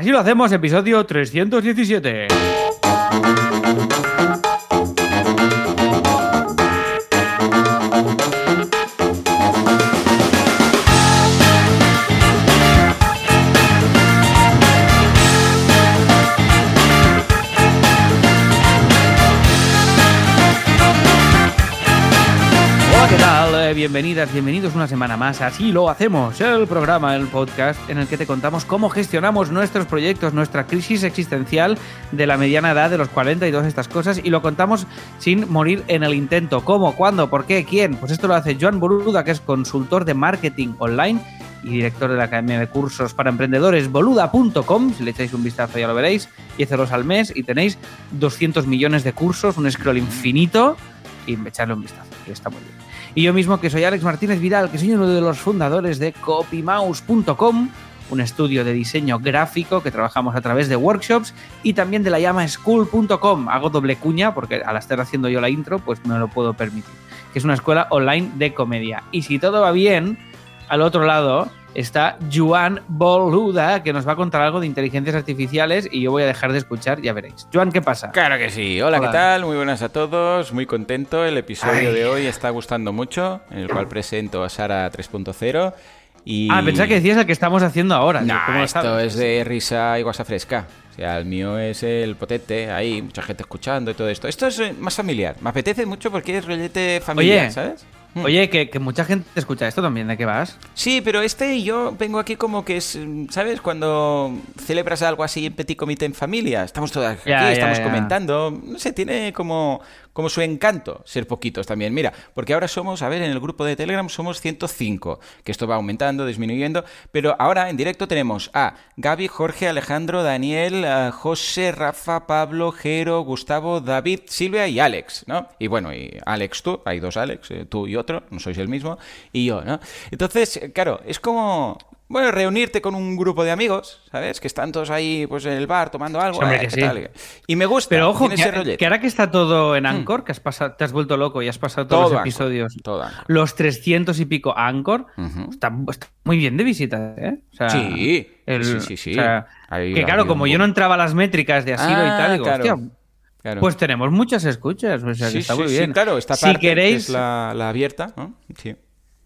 Así lo hacemos, episodio 317. Bienvenidas, bienvenidos una semana más. Así lo hacemos, el programa, el podcast en el que te contamos cómo gestionamos nuestros proyectos, nuestra crisis existencial de la mediana edad de los 40 y todas estas cosas y lo contamos sin morir en el intento. ¿Cómo? ¿Cuándo? ¿Por qué? ¿Quién? Pues esto lo hace Joan Boluda, que es consultor de marketing online y director de la Academia de Cursos para Emprendedores boluda.com. Si le echáis un vistazo ya lo veréis. 10 euros al mes y tenéis 200 millones de cursos, un scroll infinito y echarle un vistazo, que está muy bien. Y yo mismo, que soy Alex Martínez Vidal, que soy uno de los fundadores de copymouse.com, un estudio de diseño gráfico que trabajamos a través de workshops y también de la llama school.com. Hago doble cuña porque al estar haciendo yo la intro, pues no lo puedo permitir. Que es una escuela online de comedia. Y si todo va bien, al otro lado está Joan Boluda, que nos va a contar algo de inteligencias artificiales y yo voy a dejar de escuchar, ya veréis. Joan, ¿qué pasa? Claro que sí. Hola, Hola. ¿qué tal? Muy buenas a todos. Muy contento. El episodio Ay. de hoy está gustando mucho, en el cual presento a Sara 3.00. Y... Ah, pensaba que decías el que estamos haciendo ahora. No, ¿Cómo esto sabes? es de risa y guasa fresca. O sea, el mío es el potete, ahí, mucha gente escuchando y todo esto. Esto es eh, más familiar. Me apetece mucho porque es rollete familiar, Oye, ¿sabes? Mm. Oye, que, que mucha gente escucha esto también, ¿de qué vas? Sí, pero este yo vengo aquí como que es, ¿sabes? Cuando celebras algo así en petit comité en familia, estamos todas aquí, Ya, ya, estamos ya. comentando, no sé, tiene como, como su encanto ser poquitos también. Mira, porque ahora somos, a ver, en el grupo de Telegram somos 105, que esto va aumentando, disminuyendo, pero ahora en directo tenemos a Gaby, Jorge, Alejandro, Daniel, José, Rafa, Pablo, Jero, Gustavo, David, Silvia y Alex, ¿no? Y bueno, y Alex tú, hay dos Alex, eh, tú y otro, no sois el mismo, y yo, ¿no? Entonces, eh, claro, es como... Bueno, reunirte con un grupo de amigos, ¿sabes? Que están todos ahí pues en el bar tomando algo. Sí, hombre, eh, que ¿qué sí. tal? Y me gusta. Pero ojo, que, que ahora que está todo en Anchor, que has pasado, te has vuelto loco y has pasado todos Todo los Anchor, episodios, todo Anchor. los 300 y pico a Anchor, está, está muy bien de visitas, ¿eh? O sea, Sí, el- sí, sí, sí. o sea, Ahí que claro, como yo no entraba a las métricas de asilo y Ah, tal, digo, claro, hostia, claro. pues tenemos muchas escuchas, o sea, que sí, está sí, muy sí, bien. claro, esta si parte que queréis, es la, la abierta, ¿no? Sí.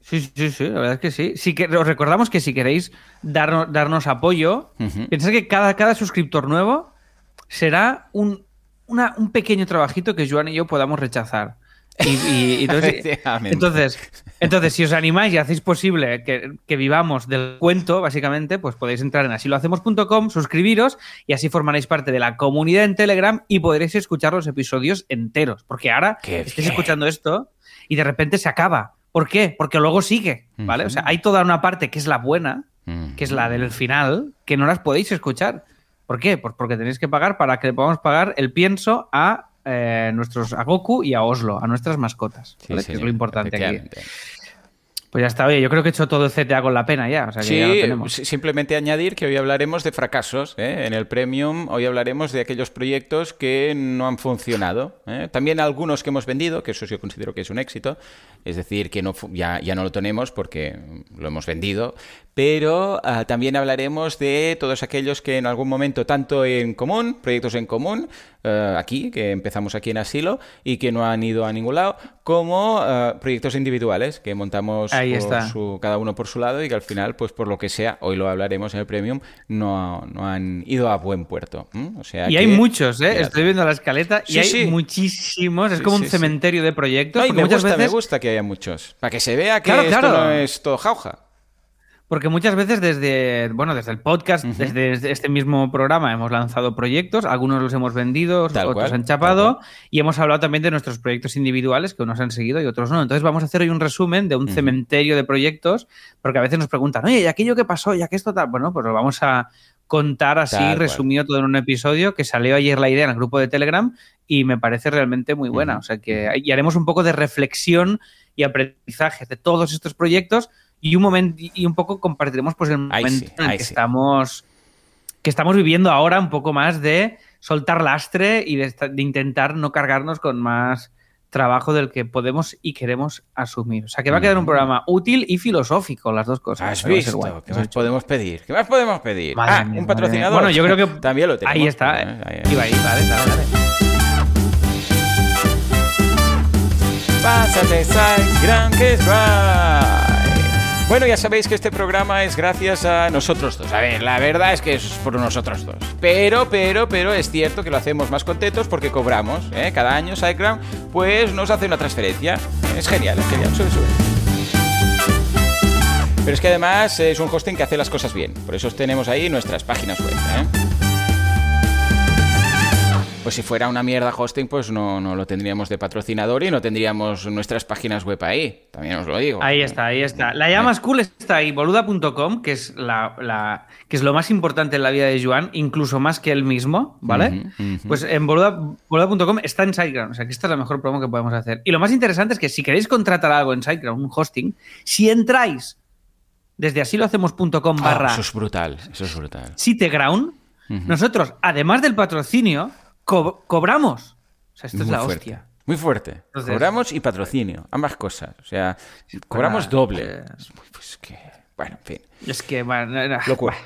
Sí, sí, sí, la verdad es que sí. Si que, os recordamos que si queréis darnos, darnos apoyo, Ujú. pensad que cada, cada suscriptor nuevo será un, una- un pequeño trabajito que Joan y yo podamos rechazar. Y, y- y entonces, entonces, entonces, si os animáis y hacéis posible que, que vivamos del cuento, básicamente, pues podéis entrar en asilohacemos.com, suscribiros y así formaréis parte de la comunidad en Telegram y podréis escuchar los episodios enteros. Porque ahora estáis escuchando esto y de repente se acaba. ¿Por qué? Porque luego sigue, ¿vale? O sea, hay toda una parte que es la buena, que es la del final, que no las podéis escuchar. ¿Por qué? Pues porque tenéis que pagar para que le podamos pagar el pienso a eh, nuestros a Goku y a Oslo, a nuestras mascotas. Sí, ¿vale? que es lo importante aquí. Pues ya está, oye, yo creo que he hecho todo el CTA con la pena ya. O sea que Sí, ya lo tenemos. si- simplemente añadir que hoy hablaremos de fracasos. ¿eh? En el Premium hoy hablaremos de aquellos proyectos que no han funcionado. ¿eh? También algunos que hemos vendido, que eso yo considero que es un éxito. Es decir, que no ya, ya no lo tenemos porque lo hemos vendido. Pero ah, también hablaremos de todos aquellos que en algún momento, tanto en común, proyectos en común, eh, aquí, que empezamos aquí en Asilo, y que no han ido a ningún lado, como ah, proyectos individuales que montamos Ahí por está. su- cada uno por su lado y que al final, pues por lo que sea, hoy lo hablaremos en el Premium, no, no han ido a buen puerto. O sea Y que- hay muchos, ¿eh? Estoy viendo la escaleta y hay sí. muchísimos. Es Sí, como un cementerio de proyectos. No, y me muchas gusta, veces, me gusta que haya muchos. Para que se vea que Claro, esto claro. no es todo jauja. Porque muchas veces desde, bueno, desde el podcast, desde este mismo programa hemos lanzado proyectos, algunos los hemos vendido, Tal otros cual, han chapado y hemos hablado también de nuestros proyectos individuales que unos han seguido y otros no. Entonces vamos a hacer hoy un resumen de un cementerio de proyectos porque a veces nos preguntan, oye, ¿y aquello que pasó? ¿Ya que esto tal? Bueno, pues lo vamos a contar así, Tal cual. resumido todo en un episodio que salió ayer la idea en el grupo de Telegram y me parece realmente muy buena. O sea que y haremos un poco de reflexión y aprendizaje de todos estos proyectos y un momento y un poco compartiremos pues el momento sí, en el que sí. estamos que estamos viviendo ahora un poco más de soltar lastre y de, de intentar no cargarnos con más trabajo del que podemos y queremos asumir. O sea, que va a quedar un programa útil y filosófico, las dos cosas. ¿Has visto? ¿Qué más podemos pedir? ¿Qué más podemos pedir? ah, un patrocinador. Bueno, yo creo que también lo tenemos. Ahí está. Eh. Ahí, ahí. Iba ahí, vale, dale, dale. Pásate, Gran que bueno, ya sabéis que este programa es gracias a nosotros dos. A ver, la verdad es que es por nosotros dos. Pero, pero, pero es cierto que lo hacemos más contentos porque cobramos. ¿eh? Cada año SiteGround pues nos hace una transferencia. Es genial, es genial. Sube, sube. Pero es que además es un hosting que hace las cosas bien. Por eso tenemos ahí nuestras páginas web. ¿eh? Pues si fuera una mierda hosting, pues no, no, lo tendríamos de patrocinador y no tendríamos nuestras páginas web ahí. También os lo digo. Ahí está, ahí está. La llamas cool está ahí, boluda.com, que es la, que es lo más importante en la vida de Joan, incluso más que él mismo, ¿vale? Pues en boluda.com está en SiteGround. O sea que esta es la mejor promo que podemos hacer. Y lo más interesante es que si queréis contratar algo en SiteGround, un hosting, si entráis desde asilohacemos.com ah, barra. eso es brutal, eso es brutal. Siteground, nosotros, además del patrocinio, cobramos. O sea, esto es la hostia. Muy fuerte. cobramos y patrocinio, ambas cosas. O sea, cobramos doble. Pues que, bueno, en fin. Es que, bueno, locura,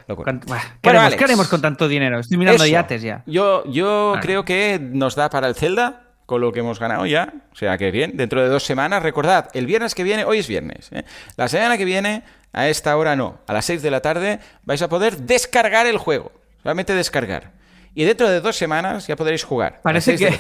¿Qué, haremos, con tanto dinero? Estoy mirando yates ya. Yo, yo creo que nos da para el Zelda con lo que hemos ganado ya. O sea que bien, dentro de dos semanas, recordad, el viernes que viene, hoy es viernes, ¿eh? la semana que viene, a esta hora no, a las 6 de la tarde, vais a poder descargar el juego. Solamente descargar. Y dentro de dos semanas ya podréis jugar. Parece que,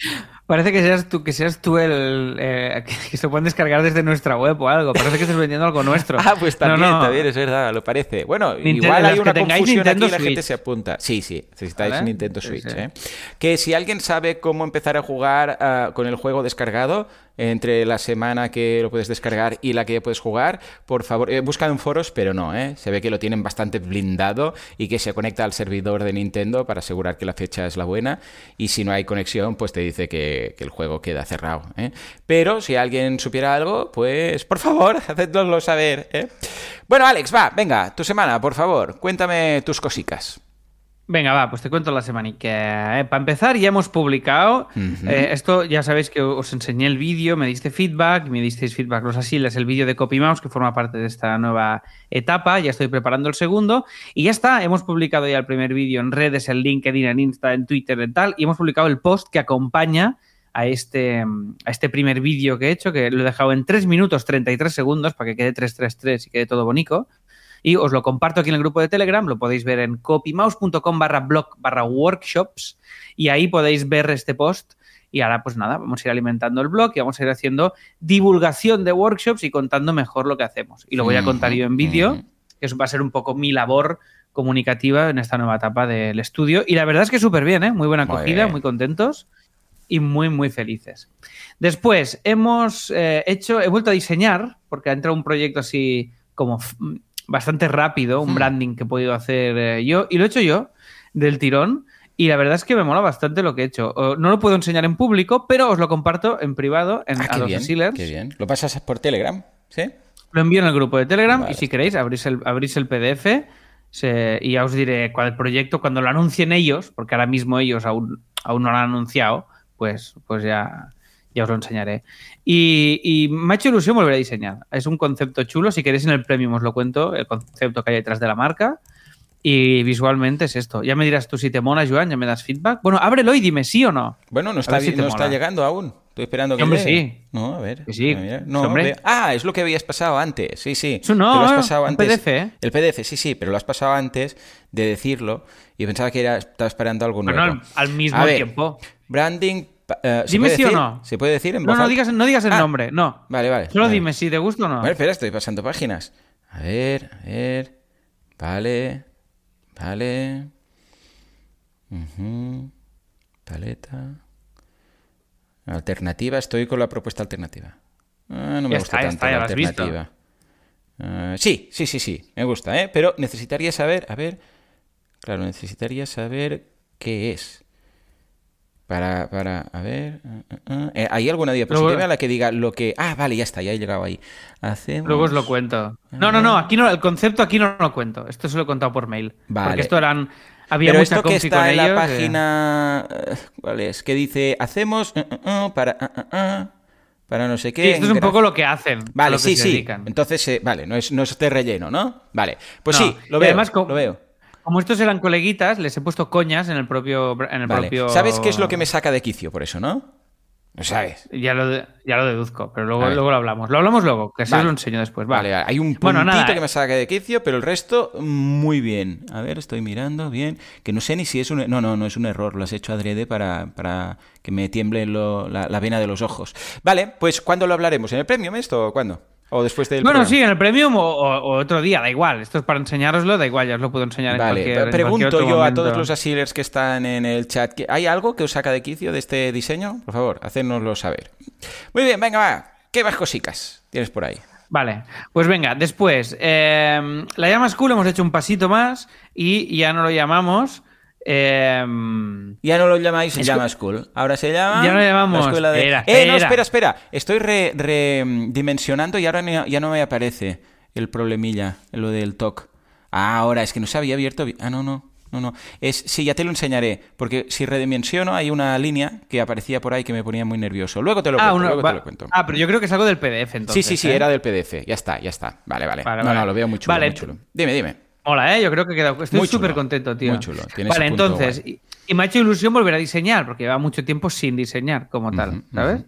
parece que seas tú, que seas tú el eh, que se pueden descargar desde nuestra web o algo. Parece que estás vendiendo algo nuestro. ah, pues también, también es verdad, lo parece. Bueno, igual hay una confusión aquí y la gente se apunta. Sí, sí, necesitáis Nintendo Switch. ¿eh? Que si alguien sabe cómo empezar a jugar ah, con el juego descargado, entre la semana que lo puedes descargar y la que ya puedes jugar, por favor, he buscado en foros, pero no, ¿eh? se ve que lo tienen bastante blindado y que se conecta al servidor de Nintendo para asegurar que la fecha es la buena y si no hay conexión, pues te dice que, el juego queda cerrado. ¿eh? Pero si alguien supiera algo, pues por favor, hacednoslo saber. ¿eh? Bueno, Alex, va, venga, tu semana, por favor, cuéntame tus cositas. Venga, va, pues te cuento la semana. Eh, para empezar, ya hemos publicado. Eh, esto ya sabéis que os enseñé el vídeo, me diste feedback, me disteis feedback los asiles, el vídeo de CopyMouse que forma parte de esta nueva etapa. Ya estoy preparando el segundo. Y ya está, hemos publicado ya el primer vídeo en redes, en LinkedIn, en Insta, en Twitter, en tal. Y hemos publicado el post que acompaña a este, a este primer vídeo que he hecho, que lo he dejado en 3 minutos 33 segundos para que quede 333 y quede todo bonito y os lo comparto aquí en el grupo de Telegram, lo podéis ver en copymouse.com barra blog barra workshops y ahí podéis ver este post y ahora pues nada, vamos a ir alimentando el blog y vamos a ir haciendo divulgación de workshops y contando mejor lo que hacemos. Y lo voy a contar yo en vídeo, que eso va a ser un poco mi labor comunicativa en esta nueva etapa del estudio. Y la verdad es que súper bien, ¿eh? Muy buena acogida, muy, contentos y muy, muy felices. Después, hemos eh, hecho, he vuelto a diseñar, porque ha entrado un proyecto así como bastante rápido, un hmm. branding que he podido hacer eh, yo, y lo he hecho yo, del tirón. Y la verdad es que me mola bastante lo que he hecho. No lo puedo enseñar en público, pero os lo comparto en privado en, ah, a los bien, Qué bien. ¿Lo pasas por Telegram? ¿Sí? Lo envío en el grupo de Telegram y si queréis abrís el, abrís el PDF y ya os diré cuál proyecto cuando lo anuncien ellos, porque ahora mismo ellos aún, aún no lo han anunciado, pues, pues ya, ya os lo enseñaré. Y, me ha hecho ilusión volver a diseñar. Es un concepto chulo. Si queréis en el premium os lo cuento, el concepto que hay detrás de la marca. Y visualmente es esto. Ya me dirás tú si te mola, Joan, ya me das feedback. Bueno, ábrelo y dime sí o no. Bueno, no está, no está llegando aún. Estoy esperando que Hombre, sí. No, a ver. sí. No, Ah, es lo que habías pasado antes. Sí, sí. Eso no, lo has pasado antes. PDF. ¿eh? El PDF, sí, sí, pero lo has pasado antes de decirlo y pensaba que era, estaba esperando algo nuevo. Bueno, al, mismo tiempo. Branding eh, dime sí o no. ¿Se puede decir en No, no digas, no digas el ah, nombre, no. Vale, vale. Solo dime si te gusta o no. A ver, espera, estoy pasando páginas. A ver, a ver. Vale. Vale. Paleta. Alternativa, estoy con la propuesta alternativa. Ah, no me gusta tanto la alternativa. Ah, sí, sí, sí, sí, me gusta, ¿eh? Pero necesitaría saber, a ver, claro, necesitaría saber qué es. Para, para, a ver. Uh, uh, uh. Eh, ¿Hay alguna diapositiva a la que diga lo que. Ah, vale, ya está, ya he llegado ahí. Hacemos... Luego os lo cuento. No, no, no, aquí no, el concepto aquí no lo cuento. Esto se lo he contado por mail. Vale. Porque esto eran. Había Pero esto que está en la página. Eh, ¿Cuál es? Que dice, hacemos para. para no sé qué. Sí, esto es un poco lo que hacen. Vale, lo que sí, se sí. dedican. Entonces, eh, vale, no es, no es de relleno, ¿no? Vale. Pues No, sí, lo veo. además, lo veo. Como estos eran coleguitas, les he puesto coñas en el propio. En el Vale. propio... ¿Sabes qué es lo que me saca de quicio por eso, no? Lo sabes. Ya lo, de- ya lo deduzco, pero luego, luego lo hablamos. Lo hablamos luego, que así Vale. os lo enseño después. Vale. Hay un puntito Bueno, nada, que me saca de quicio, pero el resto muy bien. A ver, estoy mirando bien. Que no sé ni si es un... No, no, no es un error. Lo has hecho adrede para, para que me tiemble lo- la, la vena de los ojos. Vale, pues ¿cuándo lo hablaremos? ¿En el premium esto o cuándo? ¿O después del Bueno, programa? sí, en el premium o, o- o otro día, da igual. Esto es para enseñároslo, da igual, ya os lo puedo enseñar en Vale, cualquier en pregunto cualquier otro yo a todos los asilers que están en el chat, ¿que- ¿hay algo que os saca de quicio de este diseño? Por favor, hacérnoslo saber. Muy bien, venga, va. ¿Qué más cosicas tienes por ahí? Vale, pues venga, después, eh, la llama School hemos hecho un pasito más y ya no lo llamamos. Eh, Ya no lo llamáis Escu- Llama School. Ahora se llama. Ya lo llamamos. la escuela de- Eh, no, espera. espera. Estoy redimensionando y ahora ni- ya no me aparece el problemilla, lo del TOC. Ah, ahora es que no se había abierto. bi- Ah, no, no. No, no. Es, sí, ya te lo enseñaré. Porque si redimensiono, hay una línea que aparecía por ahí que me ponía muy nervioso. Luego te lo ah, cuento. uno- luego va- te lo cuento. ah, pero yo creo que es algo del PDF entonces. sí, sí, sí, ¿eh? era del PDF. Ya está, ya está. Vale, vale. Vale, no, vale. no, lo veo muy chulo. Vale. muy chulo. Dime, dime. Mola, ¿eh? Yo creo que queda... Estoy súper contento, tío. muy chulo. Tiene Vale, entonces... Y, y me ha hecho ilusión volver a diseñar, porque lleva mucho tiempo sin diseñar como tal, ¿sabes?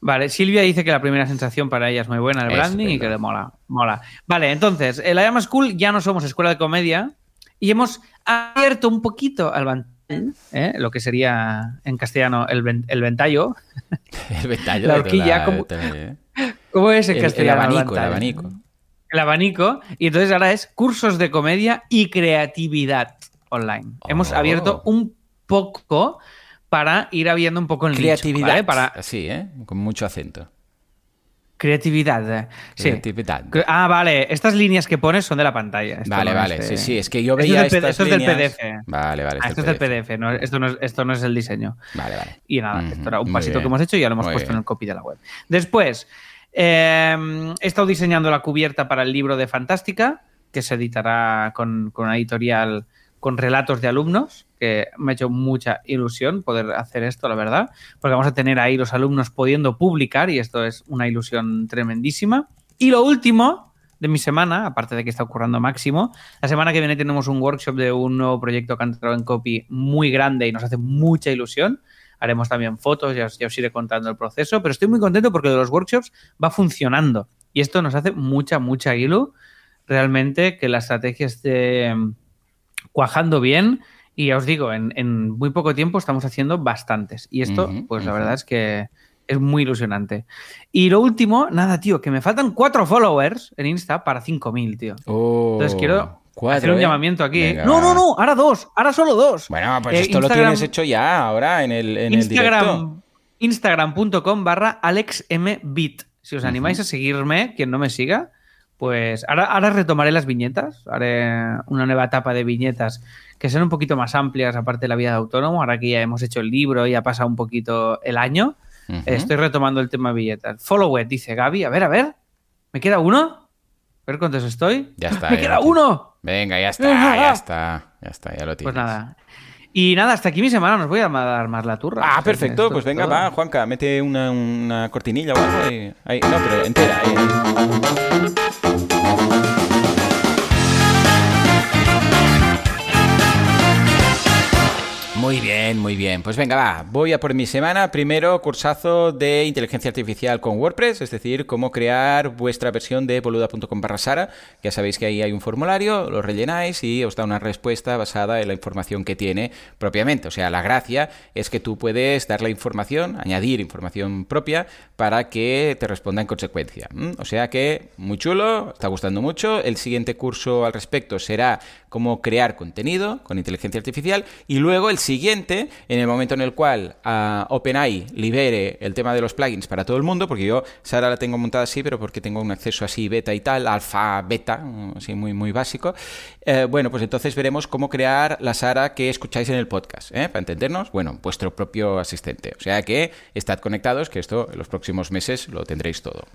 Vale, Silvia dice que la primera sensación para ella es muy buena, el Es branding, y que le mola. Mola. Vale, entonces, en la Llama School ya no somos escuela de comedia y hemos abierto un poquito al ventall, ¿eh? lo que sería en castellano el, ven- el ventallo. El ventallo La horquilla, como- de- ¿Cómo es en El, el castellano? abanico, el abanico. El abanico y entonces ahora es cursos de comedia y creatividad online. Hemos Oh. abierto un poco para ir abriendo un poco el nicho, Creatividad. ¿vale? Para Así, ¿eh? Con mucho acento. creatividad. eh. Sí. Creatividad. Cre- Ah, vale. Estas líneas que pones son de la pantalla. Esto Vale, no vale. es Sí, de- sí. Es que yo Esto es veía del P- estas esto es del PDF. Vale, vale. Ah, esto es del PDF, no, esto, no es, esto no es el diseño. Vale, vale. Y nada, esto era un pasito que hemos hecho y ya lo hemos muy puesto bien. en el copy de la web. Después, eh, he estado diseñando la cubierta para el libro de Fantástica, que se editará con, con una editorial con relatos de alumnos, que me ha hecho mucha ilusión poder hacer esto, la verdad, porque vamos a tener ahí los alumnos pudiendo publicar y esto es una ilusión tremendísima. Y lo último de mi semana, aparte de que está ocurriendo máximo, la semana que viene tenemos un workshop de un nuevo proyecto que ha entrado en copy muy grande y nos hace mucha ilusión. Haremos también fotos, ya os, ya os iré contando el proceso, pero estoy muy contento porque de los workshops va funcionando y esto nos hace mucha, mucha ilu. Realmente que la estrategia esté mm, cuajando bien y ya os digo, en, en muy poco tiempo estamos haciendo bastantes y esto, pues la verdad es que es muy ilusionante. Y lo último, nada, tío, que me faltan cuatro followers en Insta para 5.000, tío. Oh, Entonces quiero cuatro, hacer un ¿eh? llamamiento aquí. Venga, no, no, no, ahora dos, ahora solo dos. Bueno, pues Eh, esto lo tienes hecho ya ahora en el, en el directo. Instagram, Instagram.com barra AlexMBit. Si os animáis a seguirme, quien no me siga, pues ahora, ahora retomaré las viñetas. Haré una nueva etapa de viñetas que sean un poquito más amplias, aparte de la vida de autónomo. Ahora que ya hemos hecho el libro y ha pasado un poquito el año, estoy retomando el tema de viñetas. Follow it, dice Gaby. A ver, a ver. ¿Me queda uno? A ver cuántos estoy. Ya está, ¡Me ya queda uno! Venga, ya está, ya está. Ya está, ya lo tienes. Pues nada. Y nada, hasta aquí mi semana. Nos voy a dar más la turra. Ah, perfecto. Pues es venga, todo. va, Juanca, mete una, una cortinilla o algo. ahí. Ahí, no, pero entera. ahí. Muy bien, muy bien. Pues venga, va. Voy a por mi semana. Primero, cursazo de inteligencia artificial con WordPress, es decir, cómo crear vuestra versión de boluda.com barra Sara. Ya sabéis que ahí hay un formulario, lo rellenáis y os da una respuesta basada en la información que tiene propiamente. O sea, la gracia es que tú puedes dar la información, añadir información propia para que te responda en consecuencia. O sea que, muy chulo, está gustando mucho. El siguiente curso al respecto será cómo crear contenido con inteligencia artificial y luego el siguiente, en el momento en el cual ah, OpenAI libere el tema de los plugins para todo el mundo, porque yo Sara la tengo montada así, pero porque tengo un acceso así beta y tal, alfa, beta, mm, así muy, muy básico, eh, bueno, pues entonces veremos cómo crear la Sara que escucháis en el podcast, ¿eh? para entendernos, bueno, vuestro propio asistente. O sea que estad conectados, que esto en los próximos meses lo tendréis todo.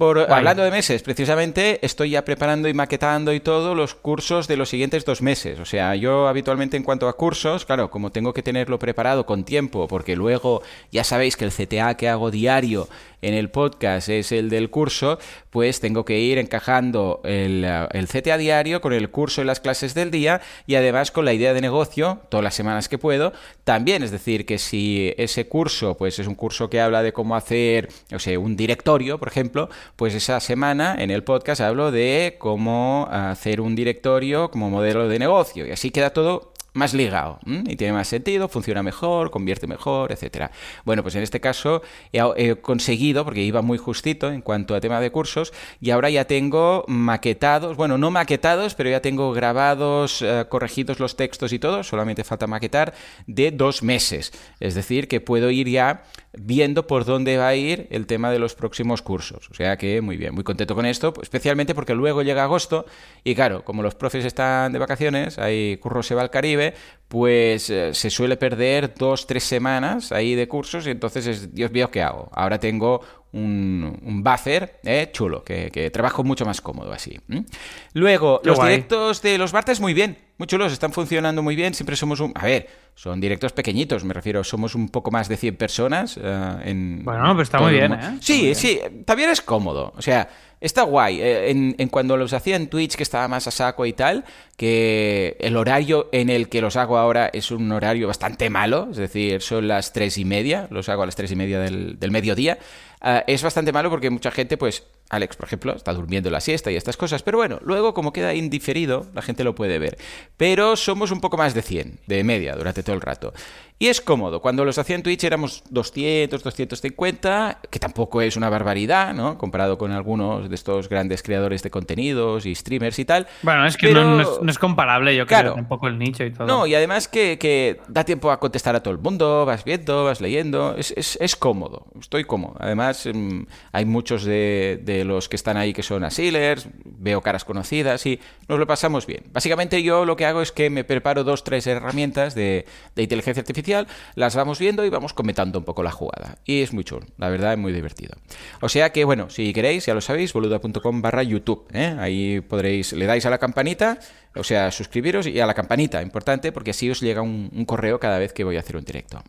Por, Guay. hablando de meses, precisamente estoy ya preparando y maquetando y todo los cursos de los siguientes dos meses. O sea, yo habitualmente en cuanto a cursos, claro, claro, como tengo que tenerlo preparado con tiempo, porque luego ya sabéis que el CTA que hago diario en el podcast es el del curso, pues tengo que ir encajando el, el CTA diario con el curso y las clases del día y además con la idea de negocio, todas las semanas que puedo, también. Es decir, que si ese curso, pues es un curso que habla de cómo hacer, o sea, un directorio, por ejemplo, pues esa semana en el podcast hablo de cómo hacer un directorio como modelo de negocio. Y así queda todo más ligado y tiene más sentido, funciona mejor, convierte mejor, etcétera. Bueno, pues en este caso he, conseguido, porque iba muy justito en cuanto a tema de cursos, y ahora ya tengo maquetados, bueno, no maquetados, pero ya tengo grabados, eh, corregidos los textos y todo, solamente falta maquetar, de dos meses. Es decir, que puedo ir ya viendo por dónde va a ir el tema de los próximos cursos. O sea que muy bien, muy contento con esto, especialmente porque luego llega agosto y claro, como los profes están de vacaciones, ahí curro se va al Caribe, pues eh, se suele perder dos, tres semanas ahí de cursos y entonces es, Dios mío, ¿qué hago? Ahora tengo un, un buffer eh, chulo, que, trabajo mucho más cómodo así. Luego, los directos de los Bartes, muy bien, muy chulos, están funcionando muy bien, siempre somos un... A ver, son directos pequeñitos, me refiero, somos un poco más de 100 personas eh, en... Bueno, pero está muy bien, ¿eh? Sí, sí, también es cómodo, o sea... Está guay. Eh, en, cuando los hacía en Twitch, que estaba más a saco y tal, que el horario en el que los hago ahora es un horario bastante malo, es decir, son las tres y media, los hago a las tres y media del, del mediodía. Ah, es bastante malo porque mucha gente, pues, Alex, por ejemplo, está durmiendo la siesta y estas cosas, pero bueno, luego como queda indiferido, la gente lo puede ver. Pero somos un poco más de 100, de media, durante todo el rato. Y es cómodo. Cuando los hacía en Twitch éramos 200, 250, que tampoco es una barbaridad, ¿no? Comparado con algunos de estos grandes creadores de contenidos y streamers y tal. Bueno, es que no, es, comparable, yo creo, un poco el nicho y todo. No, y además que, da tiempo a contestar a todo el mundo, vas viendo, vas leyendo, es, cómodo, estoy cómodo. Además, mm, hay muchos de, los que están ahí que son asilers, veo caras conocidas y nos lo pasamos bien. Básicamente yo lo que hago es que me preparo dos, tres herramientas de inteligencia artificial las vamos viendo y vamos comentando un poco la jugada. Y es muy chulo, la verdad es muy divertido. O sea que, bueno, si queréis, ya lo sabéis, boluda.com barra YouTube. ¿eh? Ahí podréis, le dais a la campanita, o sea, suscribiros y a la campanita, importante, porque así os llega un, correo cada vez que voy a hacer un directo.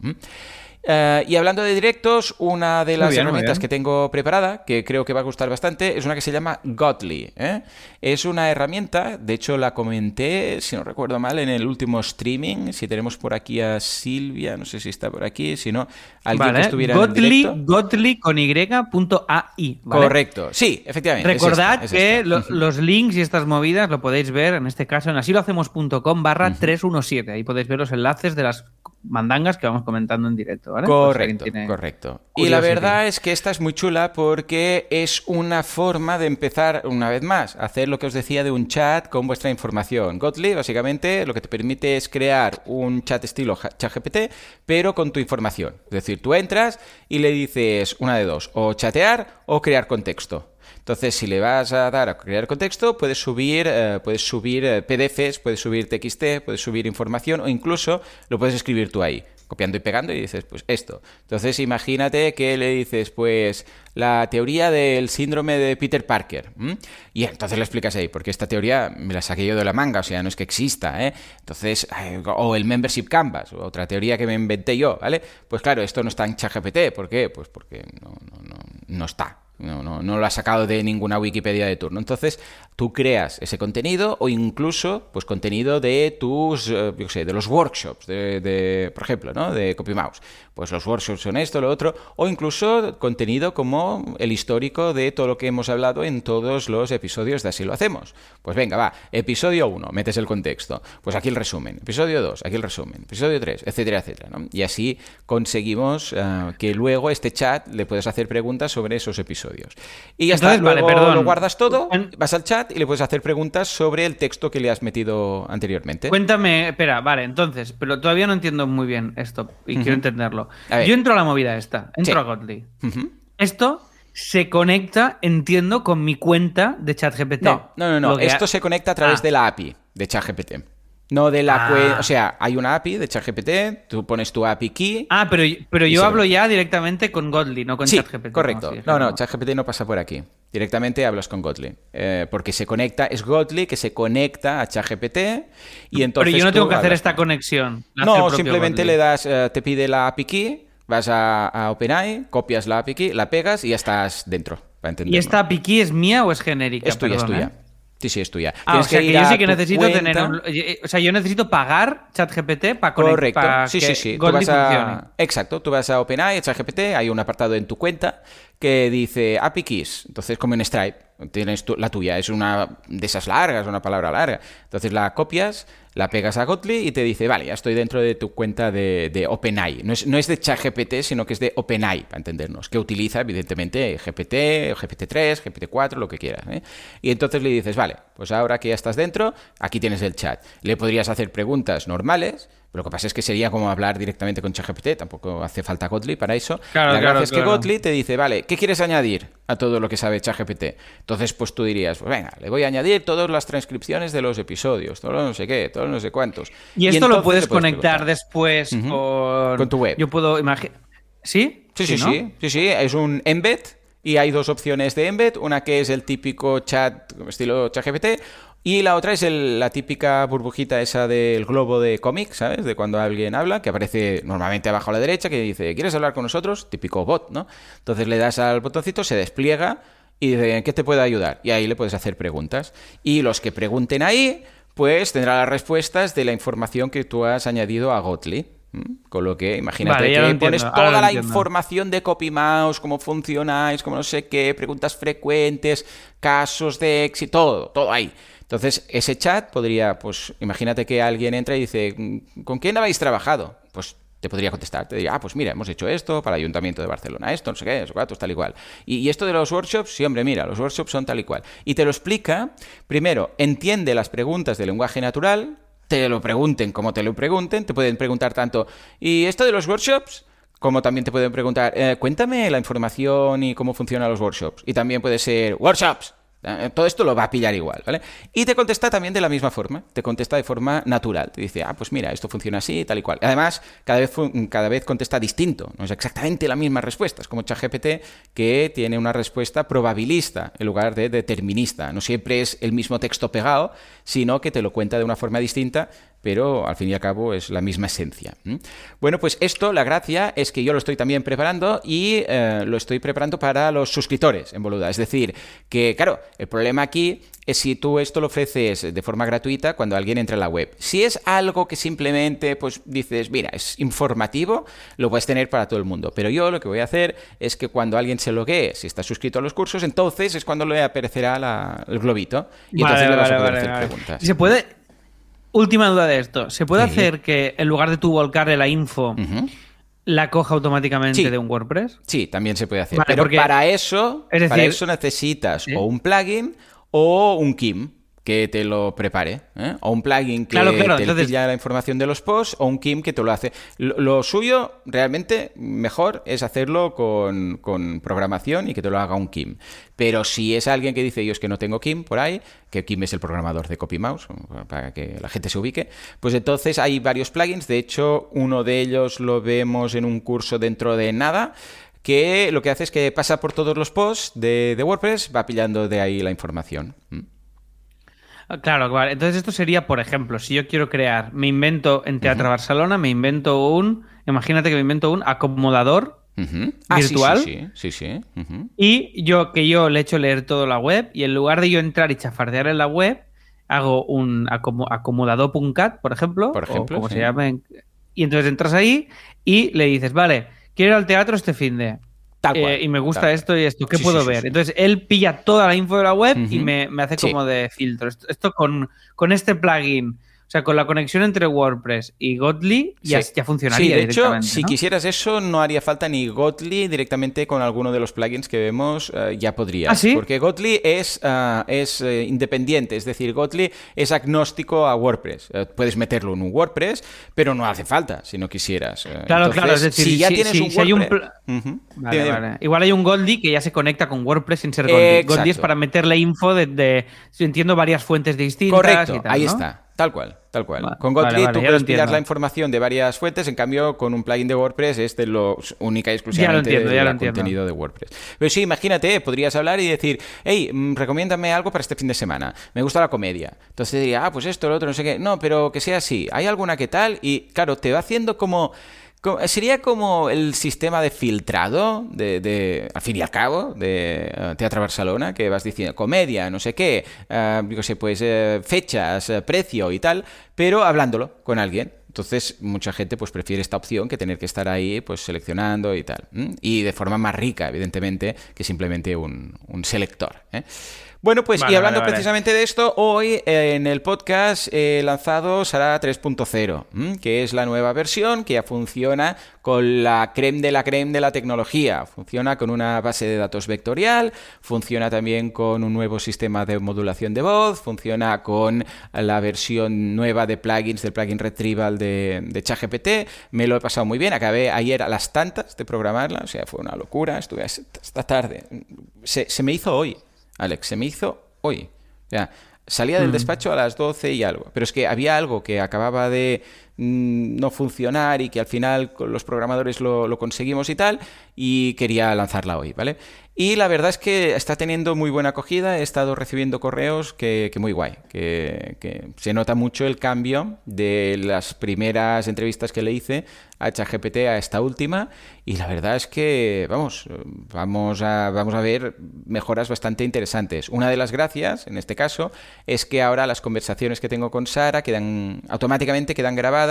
Eh, y hablando de directos, una de las herramientas que tengo preparada, que creo que va a gustar bastante, es una que se llama Godly. ¿eh? Es una herramienta, de hecho la comenté, si no recuerdo mal, en el último streaming. Si tenemos por aquí a Silvia, no sé si está por aquí, si no, alguien que estuviera Godly, en Godly con y.ai. Correcto, sí, efectivamente. Recordad que los links y estas movidas lo podéis ver, en este caso, en asilohacemos.com barra 317. Ahí podéis ver los enlaces de las mandangas que vamos comentando en directo, ¿vale? Correcto, correcto. Y la verdad es que esta es muy chula porque es una forma de empezar, una vez más, a hacer lo que os decía de un chat con vuestra información. Gotli, básicamente, lo que te permite es crear un chat estilo ChatGPT, pero con tu información. Es decir, tú entras y le dices una de dos, o chatear o crear contexto. Entonces, si le vas a dar a crear contexto, puedes subir, eh, puedes subir eh, PDFs, puedes subir TXT, puedes subir información o incluso lo puedes escribir tú ahí, copiando y pegando y dices, pues esto. Entonces, imagínate que le dices, pues la teoría del síndrome de Peter Parker. Y entonces le explicas ahí, porque esta teoría me la saqué yo de la manga, o sea, no es que exista, ¿eh? Entonces, o el membership canvas, otra teoría que me inventé yo, ¿vale? Pues claro, esto no está en ChatGPT, ¿por qué? Pues porque no, no, no, no está. No, no, no, lo has sacado de ninguna Wikipedia de turno. Entonces, tú creas ese contenido o incluso, pues, contenido de tus, eh, yo sé, de los workshops, de, por ejemplo, ¿no? De CopyMouse. Pues los workshops son esto, lo otro, o incluso contenido como el histórico de todo lo que hemos hablado en todos los episodios de Así lo hacemos. Pues venga, va, episodio 1, metes el contexto. Pues aquí el resumen. Episodio 2, aquí el resumen. Episodio 3, etcétera, etcétera. Y así conseguimos eh, que luego este chat le puedas hacer preguntas sobre esos episodios. Y ya está, luego perdón. lo guardas todo, vas al chat y le puedes hacer preguntas sobre el texto que le has metido anteriormente. Cuéntame, espera, vale, entonces, pero todavía no entiendo muy bien esto y quiero entenderlo. Yo entro a la movida esta, entro a Godly. Esto se conecta, entiendo, con mi cuenta de ChatGPT. No, no, no, esto se conecta a través ah. de la API de ChatGPT. No de la Ah. O sea, hay una API de ChatGPT, tú pones tu API key. Ah, pero, pero yo hablo ve. ya directamente con Godly, no con sí, ChatGPT. correcto. sí, No, no. ChatGPT no pasa por aquí. Directamente hablas con Godly. Eh, porque se conecta, es Godly que se conecta a ChatGPT y entonces. pero yo no tengo que hacer esta con- conexión. No, simplemente Godly. le das, eh, te pide la API key, vas a, a OpenAI, copias la API key, la pegas y ya estás dentro. Para ¿Y esta API key es mía o es genérica? Es tuya, es tuya. ¿eh? Sí, sí, es tuya. Ah, Tienes o sea que, yo sí que necesito cuenta. tener un- eh, O sea, yo necesito pagar ChatGPT para Correcto. para sí, que sí, sí. Tú Godly vas a... Exacto. Tú vas a OpenAI, ChatGPT, hay un apartado en tu cuenta que dice API Keys. Entonces, como en Stripe, tienes la tuya. Es una de esas largas, una palabra larga. Entonces la copias, la pegas a Godly y te dice, vale, ya estoy dentro de tu cuenta de, OpenAI. No es, no es de ChatGPT, sino que es de OpenAI, para entendernos. Que utiliza, evidentemente, GPT, o GPT-3, GPT-4, lo que quieras. ¿eh? Y entonces le dices, vale, pues ahora que ya estás dentro, aquí tienes el chat. Le podrías hacer preguntas normales. Lo que pasa es que sería como hablar directamente con ChatGPT, tampoco hace falta Godly para eso. Claro, la claro, gracia es que. Godly te dice, vale, ¿qué quieres añadir a todo lo que sabe ChatGPT? Entonces, pues tú dirías, pues venga, le voy a añadir todas las transcripciones de los episodios, todos los no sé qué, todos no sé cuántos. Y esto lo puedes conectar preguntar. después con... Con tu web. Yo puedo imaginar... ¿Sí? Sí, sí, ¿no? sí, sí, sí, es un embed y hay dos opciones de embed, una que es el típico chat estilo ChatGPT y la otra es el- la típica burbujita esa del globo de cómic, ¿sabes? De cuando alguien habla, que aparece normalmente abajo a la derecha, que dice, ¿quieres hablar con nosotros? Típico bot, ¿no? Entonces le das al botoncito, se despliega y dice, ¿en qué te puedo ayudar? Y ahí le puedes hacer preguntas. Y los que pregunten ahí, pues tendrán las respuestas de la información que tú has añadido a Gotli. Con lo que imagínate Vale, que entiendo, pones toda la información de CopyMouse, cómo funcionáis, cómo no sé qué, preguntas frecuentes, casos de éxito, todo, todo ahí. Entonces, ese chat podría, pues, imagínate que alguien entra y dice, "Mm, ¿con quién habéis trabajado? Pues te podría contestar, te diría, ah, pues mira, hemos hecho esto para el Ayuntamiento de Barcelona, esto, no sé qué, sé cuántos, tal y cual. Y, y esto de los workshops, sí, hombre, mira, los workshops son tal y cual. Y te lo explica, primero, entiende las preguntas de lenguaje natural, te lo pregunten como te lo pregunten, te pueden preguntar tanto, ¿y esto de los workshops? Como también te pueden preguntar, eh, cuéntame la información y cómo funcionan los workshops. Y también puede ser, workshops. Eh, Todo esto lo va a pillar igual, ¿vale? Y te contesta también de la misma forma, te contesta de forma natural. Te dice, ah, pues mira, esto funciona así, tal y cual. Además, cada vez, cada vez contesta distinto, no es exactamente la misma respuesta. Es como ChatGPT que tiene una respuesta probabilista en lugar de determinista. No siempre es el mismo texto pegado, sino que te lo cuenta de una forma distinta pero al fin y al cabo es la misma esencia. Bueno, pues esto, la gracia es que yo lo estoy también preparando y eh, lo estoy preparando para los suscriptores en Boluda. Es decir, que claro, el problema aquí es si tú esto lo ofreces de forma gratuita cuando alguien entra en la web. Si es algo que simplemente pues dices, mira, es informativo, lo puedes tener para todo el mundo. Pero yo lo que voy a hacer es que cuando alguien se loguee, si está suscrito a los cursos, entonces es cuando le aparecerá la- el globito y entonces Vale, le vas vale, a poder vale, hacer vale. preguntas. ¿Y se puede... Última duda de esto. ¿Se puede Sí. hacer que en lugar de tú volcarle la info, la coja automáticamente Sí. de un WordPress? Sí, también se puede hacer. Vale, pero porque- para eso, es para eso necesitas ¿Sí? o un plugin o un KIM que te lo prepare. ¿eh? O un plugin que Claro, claro, te entonces- pilla la información de los posts o un KIM que te lo hace. Lo, lo suyo, realmente, mejor es hacerlo con, con programación y que te lo haga un KIM. Pero si es alguien que dice, yo es que no tengo KIM por ahí, que KIM es el programador de CopyMouse, para que la gente se ubique, pues entonces hay varios plugins. De hecho, uno de ellos lo vemos en un curso dentro de nada que lo que hace es que pasa por todos los posts de, de WordPress, va pillando de ahí la información. ¿Mm? Ah, Claro, vale. Entonces esto sería, por ejemplo, si yo quiero crear, me invento en Teatro Barcelona, me invento un, imagínate que me invento un acomodador. Ah, sí, ¿Virtual? Sí, sí, sí. y yo que yo le echo leer toda la web y en lugar de yo entrar y chafardear en la web, hago un acomo- acomodado.cat, por ejemplo, Por ejemplo, o como sí. se llame, y entonces entras ahí y le dices, vale, quiero ir al teatro este fin de... Tal cual, Eh, y me gusta tal esto y esto, ¿qué Sí, puedo sí, ver? sí. Entonces él pilla toda la info de la web y me, me hace como de filtro. Esto, esto con, con este plugin, o sea, con la conexión entre WordPress y Godly, ya, Sí. ya funcionaría. Sí, de hecho, si quisieras eso, no haría falta ni Gotli directamente con alguno de los plugins que vemos, eh, ya podrías. ¿Ah, sí? Porque Gotli es, ah, es eh, independiente, es decir, Gotli es agnóstico a WordPress. Puedes meterlo en un WordPress, pero no hace falta si no quisieras. Claro, claro, es decir, si ya si- tienes si- un si hay un WordPress... Vale, Dime, dime. Igual hay un Goldie que ya se conecta con WordPress sin ser. Exacto. Goldie es para meterle info de, entiendo, varias fuentes distintas. Correcto, y tal, ahí ¿no? está. Tal cual, tal cual. Vale, con vale, vale, tú puedes pillar entiendo. la información de varias fuentes, en cambio con un plugin de WordPress es de lo única y exclusivamente entiendo, de ya lo la entiendo. contenido de WordPress. Pero sí, imagínate, podrías hablar y decir, hey, mm, recomiéndame algo para este fin de semana. Me gusta la comedia. Entonces diría, ah, pues esto, lo otro, no sé qué. No, pero que sea así. ¿Hay alguna que tal? Y claro, te va haciendo como... Sería como el sistema de filtrado, de, de- al fin y al cabo, de eh, Teatro Barcelona, que vas diciendo comedia, no sé qué, qué sé, pues eh, fechas, precio y tal, pero hablándolo con alguien. Entonces, mucha gente pues prefiere esta opción que tener que estar ahí pues seleccionando y tal. Y de forma más rica, evidentemente, que simplemente un, un selector. ¿eh? Bueno, pues Vale, y hablando vale, vale. precisamente de esto, hoy eh, en el podcast he lanzado Sara 3.0, ¿m? que es la nueva versión que ya funciona con la creme de la creme de la tecnología. Funciona con una base de datos vectorial, funciona también con un nuevo sistema de modulación de voz, funciona con la versión nueva de plugins del plugin Retrieval de, de ChatGPT. Me lo he pasado muy bien. Acabé ayer a las tantas de programarla, o sea, fue una locura. Estuve hasta esta tarde. Se, se me hizo hoy, Alex, se me hizo hoy. O sea, salía del despacho a las 12 y algo. Pero es que había algo que acababa de mm, no funcionar y que al final los programadores lo, conseguimos y tal, y quería lanzarla hoy, ¿vale? Y la verdad es que está teniendo muy buena acogida, he estado recibiendo correos que, que muy guay, que, que se nota mucho el cambio de las primeras entrevistas que le hice a ChatGPT a esta última y la verdad es que, vamos, vamos a, vamos a ver mejoras bastante interesantes. Una de las gracias, en este caso, es que ahora las conversaciones que tengo con Sara quedan automáticamente quedan grabadas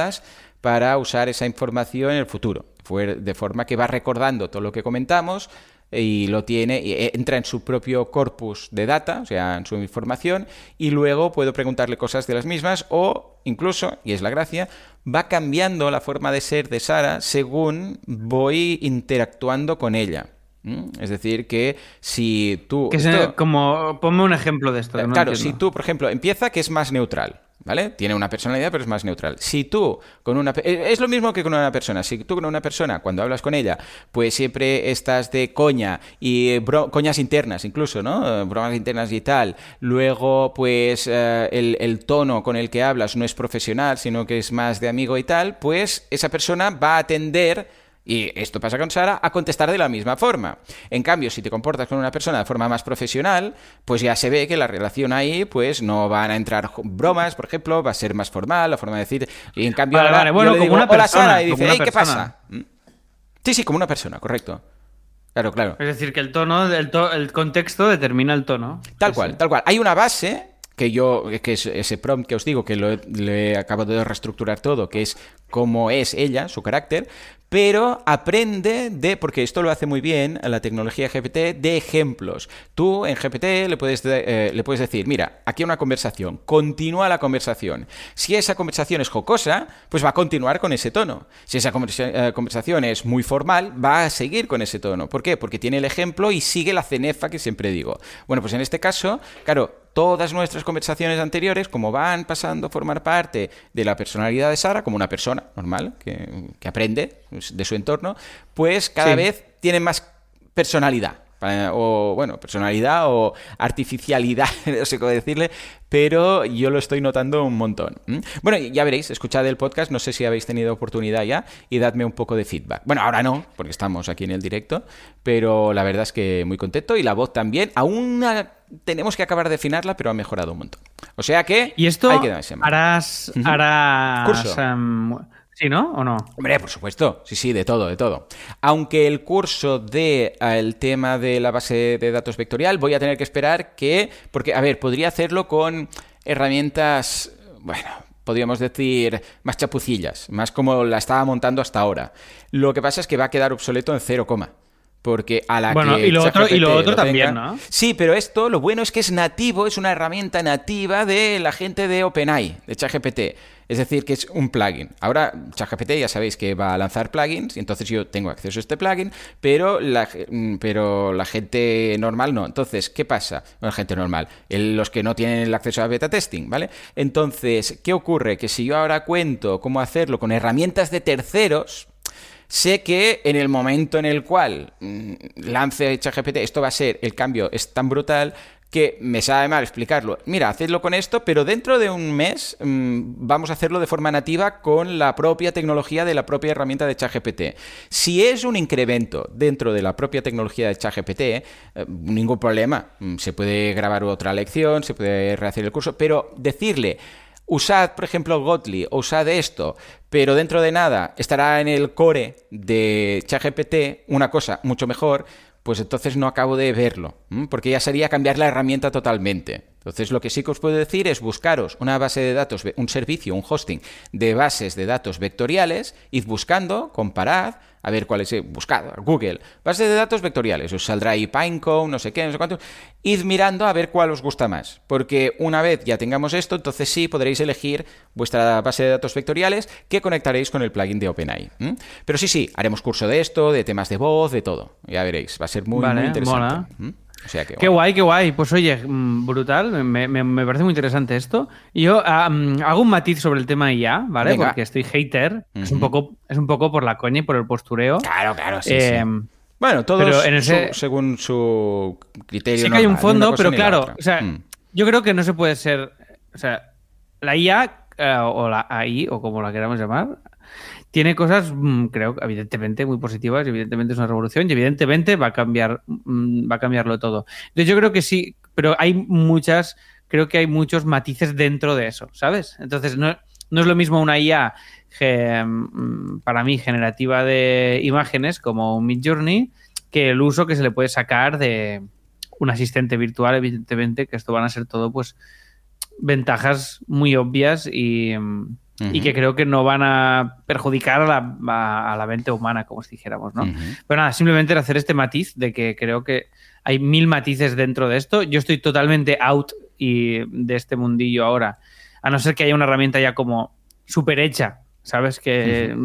para usar esa información en el futuro, de forma que va recordando todo lo que comentamos y lo tiene, y eh, entra en su propio corpus de data, o sea, en su información, y luego puedo preguntarle cosas de las mismas o incluso, y es la gracia, va cambiando la forma de ser de Sara según voy interactuando con ella. ¿Mm? Es decir, que si tú... Que esto- se- como, ponme un ejemplo de esto. no claro, si tú, por ejemplo, empieza que es más neutral, ¿vale? Tiene una personalidad, pero es más neutral. Si tú con una... eh, Es lo mismo que con una persona. Si tú con una persona, cuando hablas con ella, pues siempre estás de coña y eh, bro- coñas internas incluso, ¿no? Eh, Bromas internas y tal. Luego, pues el, el tono con el que hablas no es profesional, sino que es más de amigo y tal, pues esa persona va a tender y esto pasa con Sara, a contestar de la misma forma. En cambio, si te comportas con una persona de forma más profesional, pues ya se ve que la relación ahí, pues no van a entrar bromas, por ejemplo, va a ser más formal, la forma de decir. Y en cambio, Vale, ahora vale, bueno, yo le como digo, una hola persona, Sara, y como dice, hey, ¿qué persona. pasa? ¿Mm? Sí, sí, como una persona, correcto. Claro, claro. Es decir, que el tono, el, to- el contexto determina el tono. Tal Sí, cual, sí. tal cual. Hay una base que yo, que es ese prompt que os digo, que lo he, le he acabado de reestructurar todo, que es cómo es ella, su carácter, pero aprende de, porque esto lo hace muy bien la tecnología GPT, de ejemplos. Tú en GPT le puedes, de- eh, le puedes decir, mira, aquí hay una conversación, continúa la conversación. Si esa conversación es jocosa, pues va a continuar con ese tono. Si esa eh, conversación es muy formal, va a seguir con ese tono. ¿Por qué? Porque tiene el ejemplo y sigue la cenefa que siempre digo. Bueno, pues en este caso, claro, todas nuestras conversaciones anteriores, como van pasando a formar parte de la personalidad de Sara, como una persona normal que, que aprende de su entorno, pues cada Sí. vez tienen más personalidad. eh, O, bueno, personalidad o artificialidad, no sé cómo decirle, pero yo lo estoy notando un montón. Bueno, ya veréis, escuchad el podcast, no sé si habéis tenido oportunidad ya, y dadme un poco de feedback. Bueno, ahora no, porque estamos aquí en el directo, pero la verdad es que muy contento, y la voz también, aún ha- tenemos que acabar de afinarla, pero ha mejorado un montón. O sea que Y esto hay que harás, harás Curso. em, sí, ¿no? ¿O no? Hombre, por supuesto, sí, sí, de todo, de todo. Aunque el curso de el tema de la base de datos vectorial voy a tener que esperar que, porque, a ver, podría hacerlo con herramientas, bueno, podríamos decir, más chapucillas, más como la estaba montando hasta ahora. Lo que pasa es que va a quedar obsoleto en cero coma. Porque a la Bueno, que y lo otro- y lo otro también, tenga- ¿no? Sí, pero esto, lo bueno es que es nativo, es una herramienta nativa de la gente de OpenAI, de ChatGPT. Es decir, que es un plugin. Ahora, ChatGPT ya sabéis que va a lanzar plugins, y entonces yo tengo acceso a este plugin, pero la, mm, pero la gente normal no. Entonces, ¿qué pasa? Bueno, gente normal, el- los que no tienen el acceso a beta testing, ¿vale? Entonces, ¿qué ocurre? Que si yo ahora cuento cómo hacerlo con herramientas de terceros, Sé que en el momento en el cual mm, lance ChatGPT, esto va a ser, el cambio es tan brutal que me sabe mal explicarlo. Mira, hacedlo con esto, pero dentro de un mes mm, vamos a hacerlo de forma nativa con la propia tecnología de la propia herramienta de ChatGPT. Si es un incremento dentro de la propia tecnología de ChatGPT, eh, ningún problema. Mm, se puede grabar otra lección, se puede rehacer el curso, pero decirle usad, por ejemplo, Gotli o usad esto, pero dentro de nada estará en el core de ChatGPT una cosa mucho mejor, pues entonces no acabo de verlo, porque ya sería cambiar la herramienta totalmente. Entonces lo que sí que os puedo decir es buscaros una base de datos, un servicio, un hosting de bases de datos vectoriales, id buscando, comparad, a ver cuál es, buscad, Google, base de datos vectoriales, os saldrá ahí Pinecone, no sé qué, no sé cuánto, id mirando a ver cuál os gusta más, porque una vez ya tengamos esto, entonces sí podréis elegir vuestra base de datos vectoriales que conectaréis con el plugin de OpenAI. Pero sí, sí, haremos curso de esto, de temas de voz, de todo, ya veréis, va a ser muy, muy interesante. Qué guay, qué guay. Pues oye, mm, brutal. Me, parece muy interesante esto. yo ah, mm, hago un matiz sobre el tema IA, ¿vale? Porque estoy hater. es, un poco, es un poco por la coña y por el postureo. Claro, claro, sí. Eh, bueno, todo según su criterio. Sí que hay un fondo, pero claro, o sea, mm. yo creo que no se puede ser. O sea, la IA eh, o la AI, o como la queramos llamar, tiene cosas, mm, creo, evidentemente muy positivas, evidentemente es una revolución y evidentemente va a cambiar, mm, va a cambiarlo todo. Entonces yo creo que sí, pero hay muchas, creo que hay muchos matices dentro de eso, ¿sabes? Entonces no, no es lo mismo una IA mm, para mí generativa de imágenes como un Midjourney que el uso que se le puede sacar de un asistente virtual, evidentemente, que esto van a ser todo pues ventajas muy obvias y y que creo que no van a perjudicar a la, a, la mente humana, como si dijéramos, ¿no? Pero nada, simplemente hacer este matiz de que creo que hay mil matices dentro de esto. Yo estoy totalmente out y de este mundillo ahora, a no ser que haya una herramienta ya como súper hecha, ¿sabes? Que,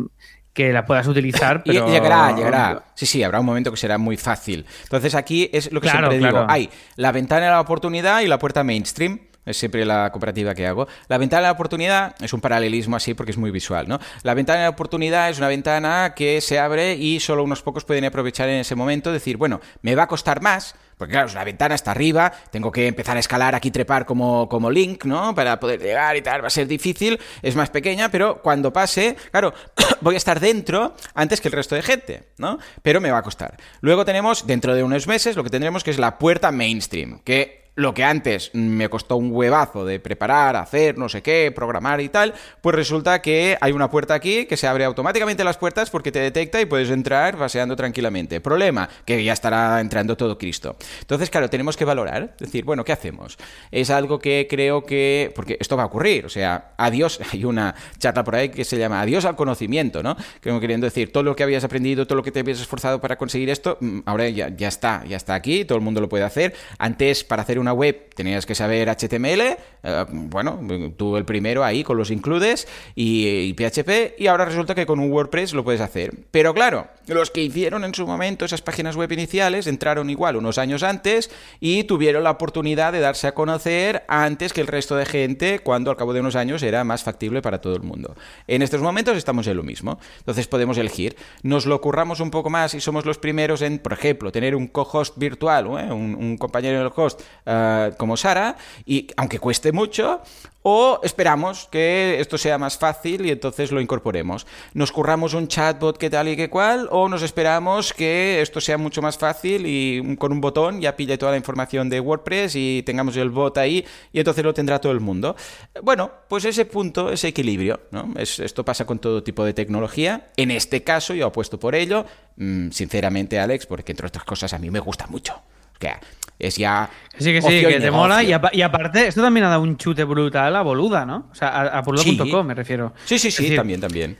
que la puedas utilizar. Pero... Llegará, llegará. Sí, sí, habrá un momento que será muy fácil. Entonces aquí es lo que siempre digo. Hay la ventana de la oportunidad y la puerta mainstream es siempre la cooperativa que hago. La ventana de la oportunidad es un paralelismo así porque es muy visual, ¿no? La ventana de la oportunidad es una ventana que se abre y solo unos pocos pueden aprovechar en ese momento, decir, bueno, me va a costar más, porque claro, es una ventana, está arriba, tengo que empezar a escalar aquí, trepar como, como Link, ¿no? Para poder llegar y tal, va a ser difícil, es más pequeña, pero cuando pase, claro, voy a estar dentro antes que el resto de gente, ¿no? Pero me va a costar. Luego tenemos, dentro de unos meses, lo que tendremos que es la puerta mainstream, que lo que antes me costó un huevazo de preparar, hacer, no sé qué, programar y tal, pues resulta que hay una puerta aquí que se abre automáticamente las puertas porque te detecta y puedes entrar paseando tranquilamente. Problema, que ya estará entrando todo Cristo. Entonces, claro, tenemos que valorar, decir, bueno, ¿qué hacemos? Es algo que creo que, porque esto va a ocurrir, o sea, adiós, hay una charla por ahí que se llama adiós al conocimiento, ¿no? Que queriendo decir, todo lo que habías aprendido, todo lo que te habías esforzado para conseguir esto, mm, ahora ya, ya está, ya está aquí, todo el mundo lo puede hacer. Antes, para hacer un una web tenías que saber HTML, eh, bueno, tú el primero ahí con los includes y, PHP, y ahora resulta que con un WordPress lo puedes hacer. Pero claro, los que hicieron en su momento esas páginas web iniciales entraron igual unos años antes y tuvieron la oportunidad de darse a conocer antes que el resto de gente, cuando al cabo de unos años era más factible para todo el mundo. En estos momentos estamos en lo mismo. Entonces podemos elegir. Nos lo curramos un poco más y somos los primeros en, por ejemplo, tener un co-host virtual, ¿eh? un, compañero del host. Eh, como Sara, y aunque cueste mucho, o esperamos que esto sea más fácil y entonces lo incorporemos. Nos curramos un chatbot que tal y que cual, o nos esperamos que esto sea mucho más fácil y con un botón ya pille toda la información de WordPress y tengamos el bot ahí y entonces lo tendrá todo el mundo. Bueno, pues ese punto, ese equilibrio, ¿no? esto pasa con todo tipo de tecnología. En este caso yo apuesto por ello, mm, sinceramente Alex, porque entre otras cosas a mí me gusta mucho. Que es ya. Sí, que sí, que te mola. Y, aparte, esto también ha dado un chute brutal a Boluda, ¿no? O sea, a, boluda.com me refiero. Sí, sí, sí, también, también.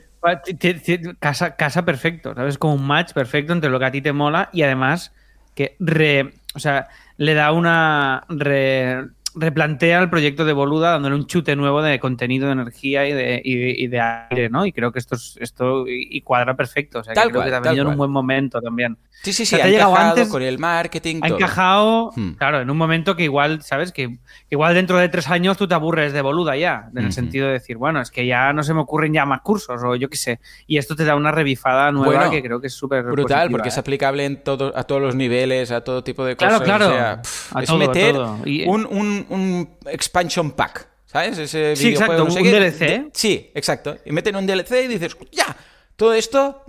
Casa, casa perfecto, ¿sabes? Como un match perfecto entre lo que a ti te mola y además que re, o sea, le da una replantea el proyecto de Boluda dándole un chute nuevo de contenido, de energía y de, y, y de aire, ¿no? Y creo que esto es, esto y cuadra perfecto. O sea, Tal que creo cual, que también en un buen momento también. Sí, sí, O sí, sea, te ha encajado antes- con el marketing. Ha todo. encajado, Hmm. claro, en un momento que igual, ¿sabes? Que, igual dentro de tres años tú te aburres de Boluda ya, en el sentido de decir, bueno, es que ya no se me ocurren ya más cursos o yo qué sé. Y esto te da una revifada nueva Bueno, que creo que es súper Brutal, positiva, porque ¿eh? es aplicable en todo, a todos los niveles, a todo tipo de Claro, cosas. claro. O sea, pff, A es todo, meter todo. Y- un, un- un expansion pack, ¿sabes? Ese Sí, videojuego, exacto, no sé un qué. DLC. De- sí, exacto. Y meten un DLC y dices, ya, todo esto...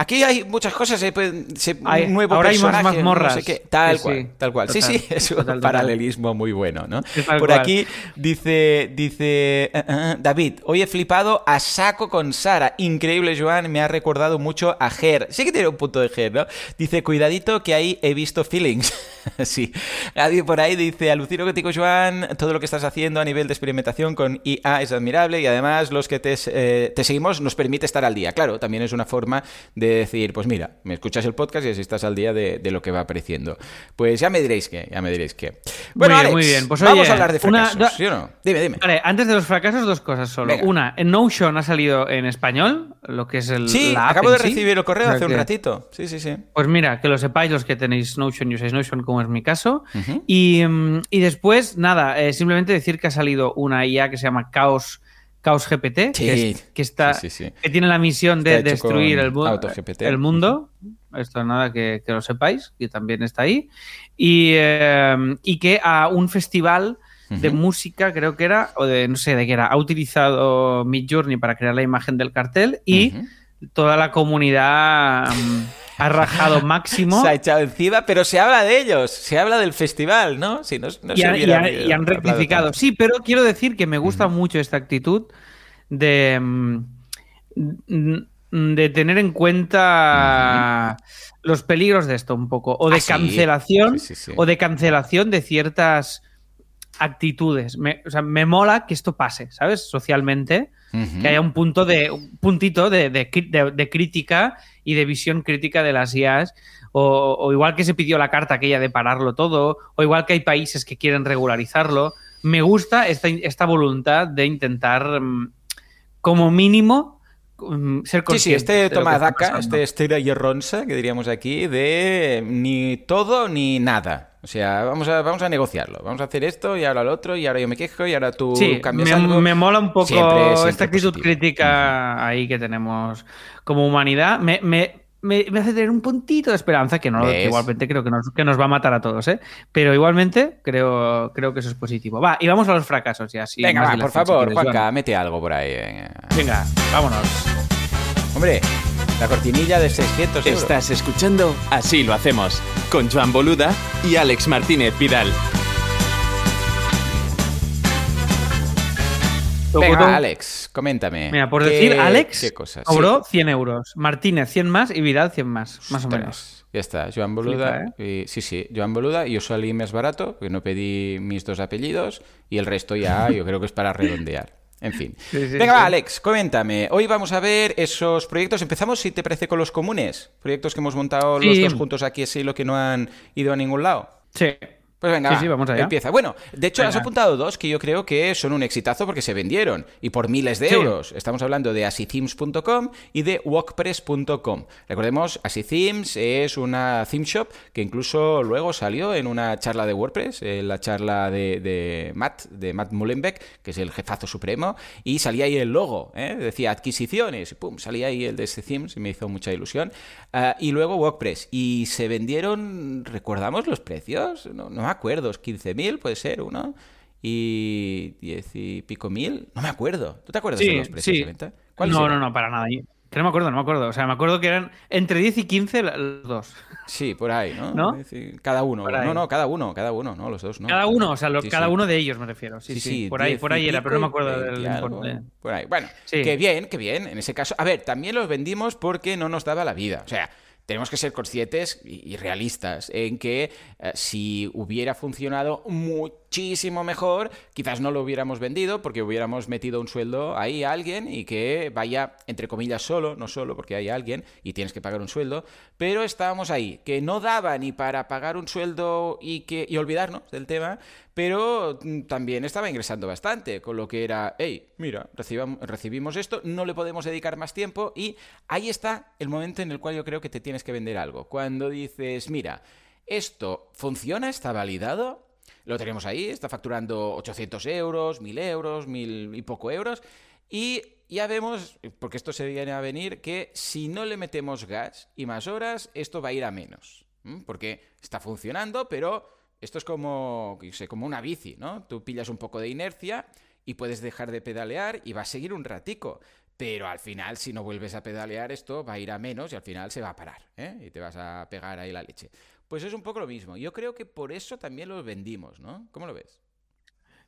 Aquí hay muchas cosas, se se- Hay- nuevo ahora hay más mazmorras. no sé. Tal Sí, cual, sí. tal cual. sí, Total, sí, es un total, total. paralelismo muy bueno, ¿no? Sí, Por aquí dice, dice eh, eh, David, hoy he flipado a saco con Sara. Increíble, Joan, me ha recordado mucho a Ger. Sí que tiene un punto de Ger, ¿no? Dice, cuidadito que ahí he visto feelings. sí. Nadie por ahí dice, alucino contigo, Joan, todo lo que estás haciendo a nivel de experimentación con IA es admirable y además los que te, eh, te seguimos nos permite estar al día. Claro, también es una forma de decir, pues mira, me escuchas el podcast y así estás al día de, de lo que va apareciendo. Pues ya me diréis que, ya me diréis que. Bueno, bien, Alex, muy bien. Pues, vamos oye, a hablar de una- fracasos, ¿sí o no? Dime, dime. Vale, antes de los fracasos, dos cosas solo. Venga. Una, Notion ha salido en español, lo que es el. Sí, la acabo de sí. recibir el correo O sea hace un ratito. Sí, sí, sí. Pues mira, que lo sepáis los que tenéis Notion y usáis Notion, como es mi caso. Y, mm, y después, nada, eh, simplemente decir que ha salido una IA que se llama Chaos, Chaos GPT, Sí, que, es- que está, sí, sí, sí. que tiene la misión de Está destruir el, el mundo. Esto nada, que, que lo sepáis, que también está ahí. Y, eh, y que a un festival de música, creo que era, o de no sé de qué era, ha utilizado Midjourney para crear la imagen del cartel y toda la comunidad mm, ha rajado máximo. Se ha echado encima, pero se habla de ellos, se habla del festival, ¿no? Si no, no y, se han, y han- y han hablado rectificado. Sí, pero quiero decir que me gusta mucho esta actitud de, mm, de tener en cuenta los peligros de esto un poco. O de Ah, cancelación. Sí, sí, sí. O de cancelación de ciertas actitudes. Me, o sea, me mola que esto pase, ¿sabes? Socialmente. Que haya un punto de. un puntito de, de cri- de- de crítica y de visión crítica de las IAs. O, o igual que se pidió la carta aquella de pararlo todo, o igual que hay países que quieren regularizarlo. Me gusta esta, esta voluntad de intentar, mm, como mínimo, mm, ser Sí, sí, este está daca, este estira y ronsa, que diríamos aquí, de ni todo ni nada. O sea, vamos a, vamos a negociarlo. Vamos a hacer esto y ahora lo otro, y ahora yo me quejo y ahora tú Sí, cambias me, algo. me mola un poco Siempre, siempre esta actitud positivo. crítica ahí que tenemos como humanidad. Me, me- me- me hace tener un puntito de esperanza que, no, igualmente creo que nos, que nos va a matar a todos, ¿eh? Pero igualmente creo, creo que eso es positivo. Va, y vamos a los fracasos ya. sí, Venga, va, por si favor, quieres, Juanca, Joan. mete algo por ahí. venga. Venga, vámonos. Hombre, la cortinilla de 600 euros. Estás escuchando Así lo hacemos con Joan Boluda y Alex Martínez Vidal. Venga, Alex, coméntame. Mira, por ¿Qué- decir, Alex ¿Qué cosas? cobró 100 euros, Martínez 100 más y Vidal 100 más, más o menos. Ya está, Joan Boluda. Flipa, y- sí, sí, Joan Boluda. Yo salí más barato, porque no pedí mis dos apellidos, y el resto ya yo creo que es para redondear. En fin. Sí, sí, Venga, va, sí. Alex, coméntame. Hoy vamos a ver esos proyectos. Empezamos, si te parece, con los comunes. Proyectos que hemos montado los dos juntos aquí, así, lo que no han ido a ningún lado. Sí. Pues venga, Sí, va, sí, vamos allá. empieza. Bueno, de hecho has apuntado dos que yo creo que son un exitazo porque se vendieron y por miles de Sí. euros. Estamos hablando de asithemes.com y de walkpress.com. Recordemos, Asithemes es una theme shop que incluso luego salió en una charla de WordPress, en la charla de, de Matt, de Matt Mullenbeck, que es el jefazo supremo, y salía ahí el logo, ¿eh? decía adquisiciones, y pum, salía ahí el de Asithemes y me hizo mucha ilusión. Ah, y luego WordPress. Y se vendieron, ¿recordamos los precios? No, no me acuerdo, 15.000 puede ser uno. Y 10 y pico mil, no me acuerdo. ¿Tú te acuerdas de Sí, los precios sí. de venta? ¿Cuáles No, no, no, para nada. Que no me acuerdo, no me acuerdo. O sea, me acuerdo que eran entre 10 y 15 la- los dos. Sí, por ahí, ¿no? ¿No? Cada uno. Por ahí. No, no, cada uno, cada uno, no, los dos, no. cada uno, o sea, lo- Sí, cada sí. uno de ellos me refiero. Sí, sí. por ahí, 10 por ahí era, pero no me acuerdo 20 del importe. Por ahí. Bueno, Sí. que bien, que bien, en ese caso. A ver, también los vendimos porque no nos daba la vida. O sea, tenemos que ser conscientes y, realistas en que eh, si hubiera funcionado muchísimo mejor, quizás no lo hubiéramos vendido porque hubiéramos metido un sueldo ahí a alguien y que vaya, entre comillas, solo, no solo porque hay alguien y tienes que pagar un sueldo, pero estábamos ahí, que no daba ni para pagar un sueldo y, que, y olvidarnos del tema, pero mm, también estaba ingresando bastante, con lo que era, hey, mira, recibimos esto, no le podemos dedicar más tiempo y ahí está el momento en el cual yo creo que te tienes que vender algo. Cuando dices, mira, esto funciona, está validado, lo tenemos ahí, está facturando 800 euros, 1000 euros, 1000 y poco euros. Y ya vemos, porque esto se viene a venir, que si no le metemos gas y más horas, esto va a ir a menos. Porque está funcionando, pero esto es como, como una bici, ¿no? Tú pillas un poco de inercia y puedes dejar de pedalear y va a seguir un ratico. Pero al final, si no vuelves a pedalear, esto va a ir a menos y al final se va a parar, ¿eh? Y te vas a pegar ahí la leche. Pues es un poco lo mismo. Yo creo que por eso también los vendimos, ¿no? ¿Cómo lo ves?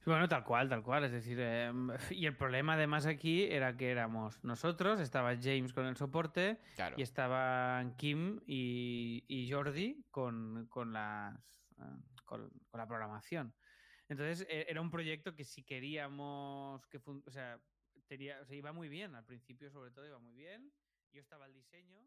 Bueno, tal cual, tal cual. Es decir, em, y el problema además aquí era que éramos nosotros, estaba James con el soporte y estaban Kim y, Jordi con, las, eh, con, la programación. Entonces e, era un proyecto que si queríamos que, o sea, tenía, o sea, iba muy bien, al principio sobre todo iba muy bien. Yo estaba al diseño.